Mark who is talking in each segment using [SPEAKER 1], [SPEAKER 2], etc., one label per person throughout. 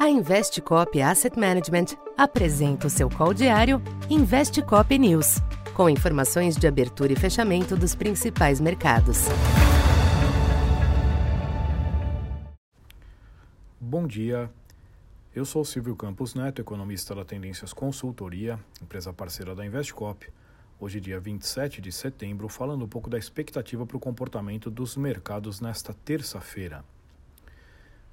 [SPEAKER 1] A Investcop Asset Management apresenta o seu call diário Investcop News, com informações de abertura e fechamento dos principais mercados.
[SPEAKER 2] Bom dia. Eu sou Silvio Campos Neto, economista da Tendências Consultoria, empresa parceira da Investcop. Hoje, dia 27 de setembro, falando um pouco da expectativa para o comportamento dos mercados nesta terça-feira.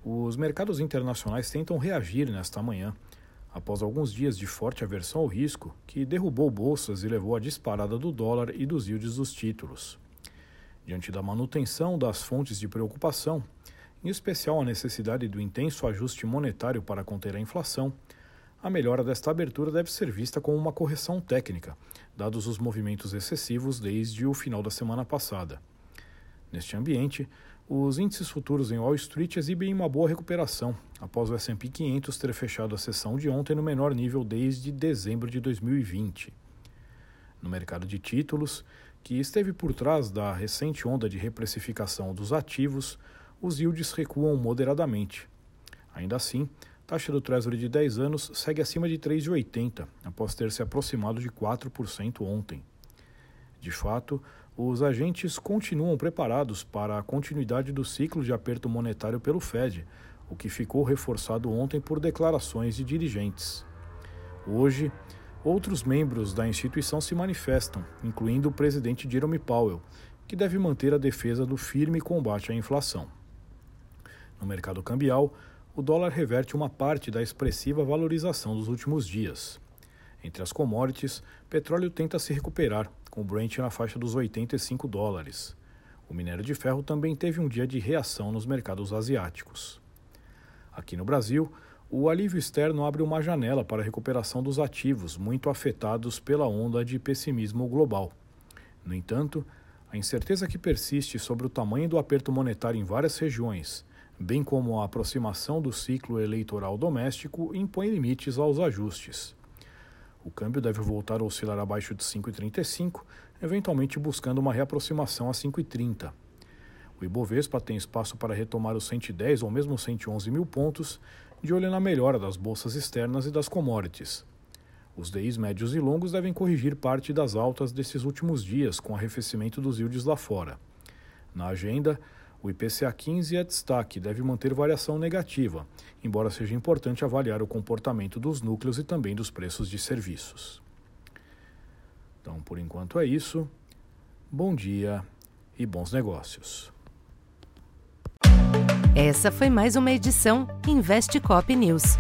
[SPEAKER 2] Os mercados internacionais tentam reagir nesta manhã, após alguns dias de forte aversão ao risco, que derrubou bolsas e levou à disparada do dólar e dos yields dos títulos. Diante da manutenção das fontes de preocupação, em especial a necessidade do intenso ajuste monetário para conter a inflação, a melhora desta abertura deve ser vista como uma correção técnica, dados os movimentos excessivos desde o final da semana passada. Neste ambiente, os índices futuros em Wall Street exibem uma boa recuperação, após o S&P 500 ter fechado a sessão de ontem no menor nível desde dezembro de 2020. No mercado de títulos, que esteve por trás da recente onda de reprecificação dos ativos, os yields recuam moderadamente. Ainda assim, taxa do Treasury de 10 anos segue acima de 3,80, após ter se aproximado de 4% ontem. De fato, os agentes continuam preparados para a continuidade do ciclo de aperto monetário pelo Fed, o que ficou reforçado ontem por declarações de dirigentes. Hoje, outros membros da instituição se manifestam, incluindo o presidente Jerome Powell, que deve manter a defesa do firme combate à inflação. No mercado cambial, o dólar reverte uma parte da expressiva valorização dos últimos dias. Entre as commodities, petróleo tenta se recuperar, com o Brent na faixa dos 85 dólares. O minério de ferro também teve um dia de reação nos mercados asiáticos. Aqui no Brasil, o alívio externo abre uma janela para a recuperação dos ativos muito afetados pela onda de pessimismo global. No entanto, a incerteza que persiste sobre o tamanho do aperto monetário em várias regiões, bem como a aproximação do ciclo eleitoral doméstico, impõe limites aos ajustes. O câmbio deve voltar a oscilar abaixo de 5,35, eventualmente buscando uma reaproximação a 5,30. O Ibovespa tem espaço para retomar os 110 ou mesmo 111 mil pontos, de olho na melhora das bolsas externas e das commodities. Os DIs médios e longos devem corrigir parte das altas desses últimos dias com arrefecimento dos yields lá fora. Na agenda, o IPCA 15 é destaque, deve manter variação negativa, embora seja importante avaliar o comportamento dos núcleos e também dos preços de serviços. Então, por enquanto é isso. Bom dia e bons negócios.
[SPEAKER 1] Essa foi mais uma edição Investe Cop News.